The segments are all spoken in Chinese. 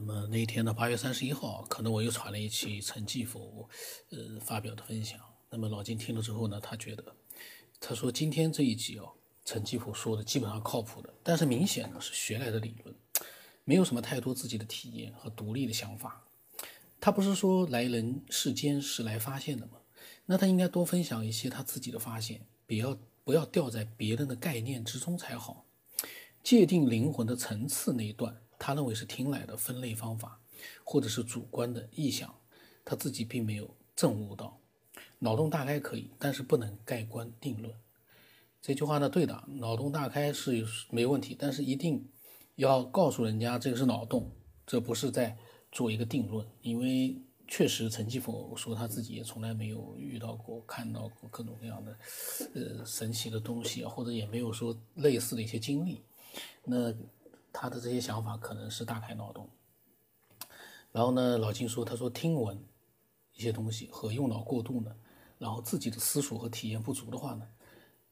那么那一天呢，八月三十一号，可能我又传了一期陈继福，呃，发表的分享。那么老金听了之后呢，他觉得，他说今天这一集哦，陈继福说的基本上靠谱的，但是明显呢是学来的理论，没有什么太多自己的体验和独立的想法。他不是说来人世间是来发现的吗？那他应该多分享一些他自己的发现，不要不要掉在别人的概念之中才好。界定灵魂的层次那一段。他认为是听来的分类方法，或者是主观的臆想，他自己并没有证悟到。脑洞大开可以，但是不能盖棺定论。这句话呢，对的，脑洞大开是没问题，但是一定要告诉人家这个是脑洞，这不是在做一个定论。因为确实，陈继福说他自己也从来没有遇到过、看到过各种各样的呃神奇的东西，或者也没有说类似的一些经历。那。他的这些想法可能是大开脑洞，然后呢，老金说，他说听闻一些东西和用脑过度呢，然后自己的思索和体验不足的话呢，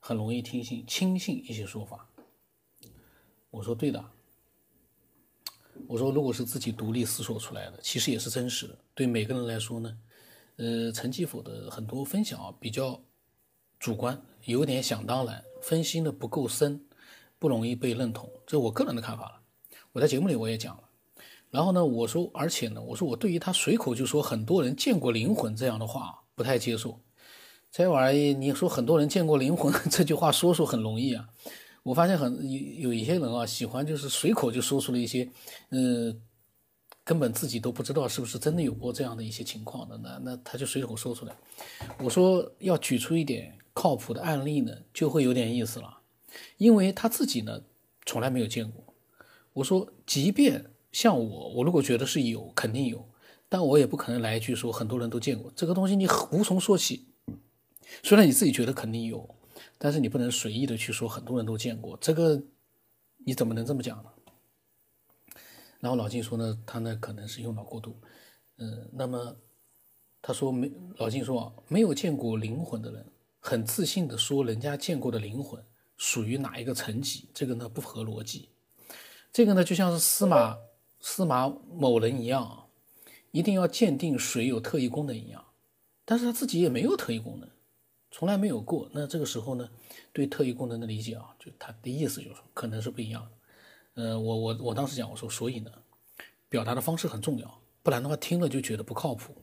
很容易听信轻信一些说法。我说对的，我说如果是自己独立思索出来的，其实也是真实的。对每个人来说呢，呃，陈继甫的很多分享啊比较主观，有点想当然，分析的不够深。不容易被认同，这是我个人的看法了。我在节目里我也讲了，然后呢，我说，而且呢，我说我对于他随口就说很多人见过灵魂这样的话不太接受。这玩意你说很多人见过灵魂 这句话说说很容易啊，我发现很有有一些人啊喜欢就是随口就说出了一些，嗯，根本自己都不知道是不是真的有过这样的一些情况的，那那他就随口说出来。我说要举出一点靠谱的案例呢，就会有点意思了。因为他自己呢，从来没有见过。我说，即便像我，我如果觉得是有，肯定有，但我也不可能来一句说很多人都见过这个东西，你无从说起。虽然你自己觉得肯定有，但是你不能随意的去说很多人都见过这个，你怎么能这么讲呢？然后老金说呢，他呢可能是用脑过度。嗯，那么他说没，老金说，没有见过灵魂的人，很自信的说人家见过的灵魂。属于哪一个层级？这个呢不合逻辑。这个呢就像是司马司马某人一样，一定要鉴定谁有特异功能一样，但是他自己也没有特异功能，从来没有过。那这个时候呢，对特异功能的理解啊，就他的意思就是可能是不一样的。呃，我我我当时讲我说，所以呢，表达的方式很重要，不然的话听了就觉得不靠谱。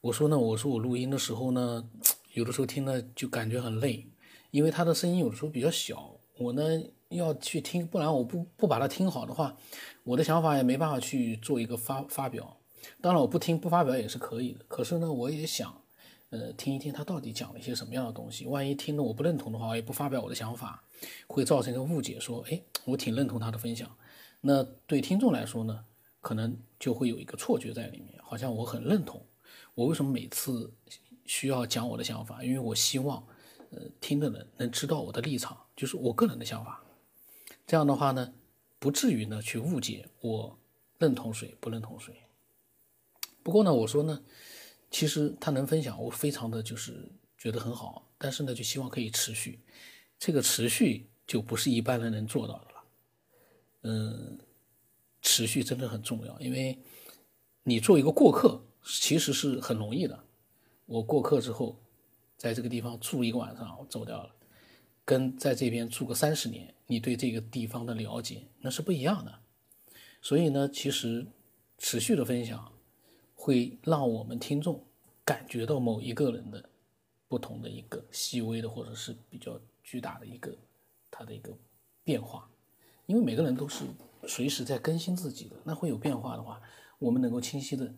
我说呢，我说我录音的时候呢，有的时候听了就感觉很累。因为他的声音有的时候比较小，我呢要去听，不然我不不把它听好的话，我的想法也没办法去做一个发发表。当然我不听不发表也是可以的，可是呢我也想，呃听一听他到底讲了一些什么样的东西。万一听了我不认同的话，我也不发表我的想法，会造成一个误解，说哎我挺认同他的分享。那对听众来说呢，可能就会有一个错觉在里面，好像我很认同。我为什么每次需要讲我的想法？因为我希望。呃，听的人能知道我的立场，就是我个人的想法。这样的话呢，不至于呢去误解我认同谁不认同谁。不过呢，我说呢，其实他能分享，我非常的就是觉得很好。但是呢，就希望可以持续。这个持续就不是一般人能做到的了。嗯，持续真的很重要，因为你做一个过客其实是很容易的。我过客之后。在这个地方住一个晚上，我走掉了，跟在这边住个三十年，你对这个地方的了解那是不一样的。所以呢，其实持续的分享会让我们听众感觉到某一个人的不同的一个细微的或者是比较巨大的一个他的一个变化，因为每个人都是随时在更新自己的，那会有变化的话，我们能够清晰的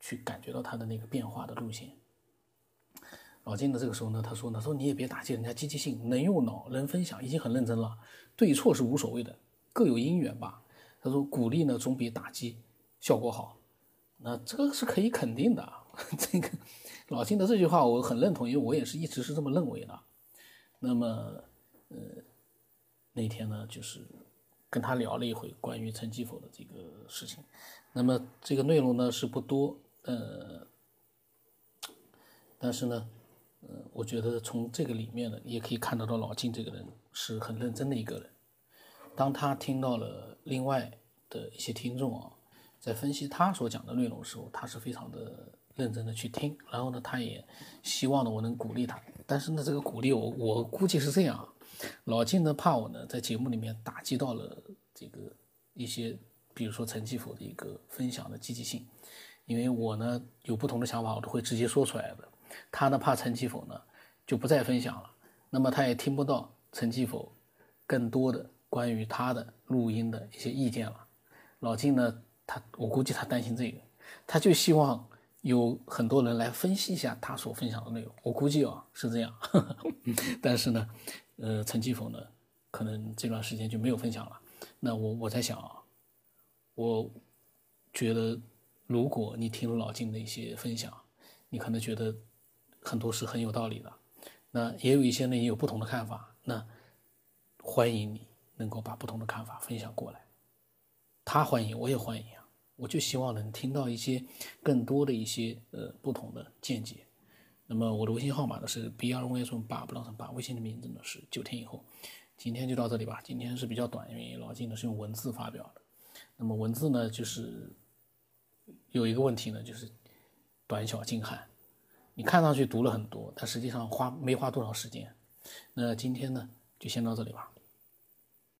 去感觉到他的那个变化的路线。老金的这个时候呢，他说呢，说你也别打击人家积极性，能用脑，能分享，已经很认真了。对错是无所谓的，各有因缘吧。他说鼓励呢总比打击效果好，那这个是可以肯定的。这个老金的这句话我很认同，因为我也是一直是这么认为的。那么，呃，那天呢就是跟他聊了一回关于陈继否的这个事情。那么这个内容呢是不多，呃，但是呢。我觉得从这个里面呢，也可以看得到老金这个人是很认真的一个人。当他听到了另外的一些听众啊，在分析他所讲的内容的时候，他是非常的认真的去听，然后呢，他也希望呢我能鼓励他。但是呢，这个鼓励我我估计是这样，老金呢怕我呢在节目里面打击到了这个一些，比如说陈继福的一个分享的积极性，因为我呢有不同的想法，我都会直接说出来的。他呢怕陈继福呢就不再分享了，那么他也听不到陈继福更多的关于他的录音的一些意见了。老金呢？他我估计他担心这个，他就希望有很多人来分析一下他所分享的内容。我估计啊是这样，但是呢，呃，陈继峰呢，可能这段时间就没有分享了。那我我在想啊，我觉得如果你听了老金的一些分享，你可能觉得很多是很有道理的。那也有一些呢也有不同的看法，那欢迎你能够把不同的看法分享过来。他欢迎，我也欢迎啊！我就希望能听到一些更多的一些呃不同的见解。那么我的微信号码呢是 b r y s 八不当成八，微信的名字呢是九天以后。今天就到这里吧，今天是比较短，因为老金呢是用文字发表的。那么文字呢就是有一个问题呢，就是短小精悍。你看上去读了很多，但实际上花没花多少时间。那今天呢就先到这里吧。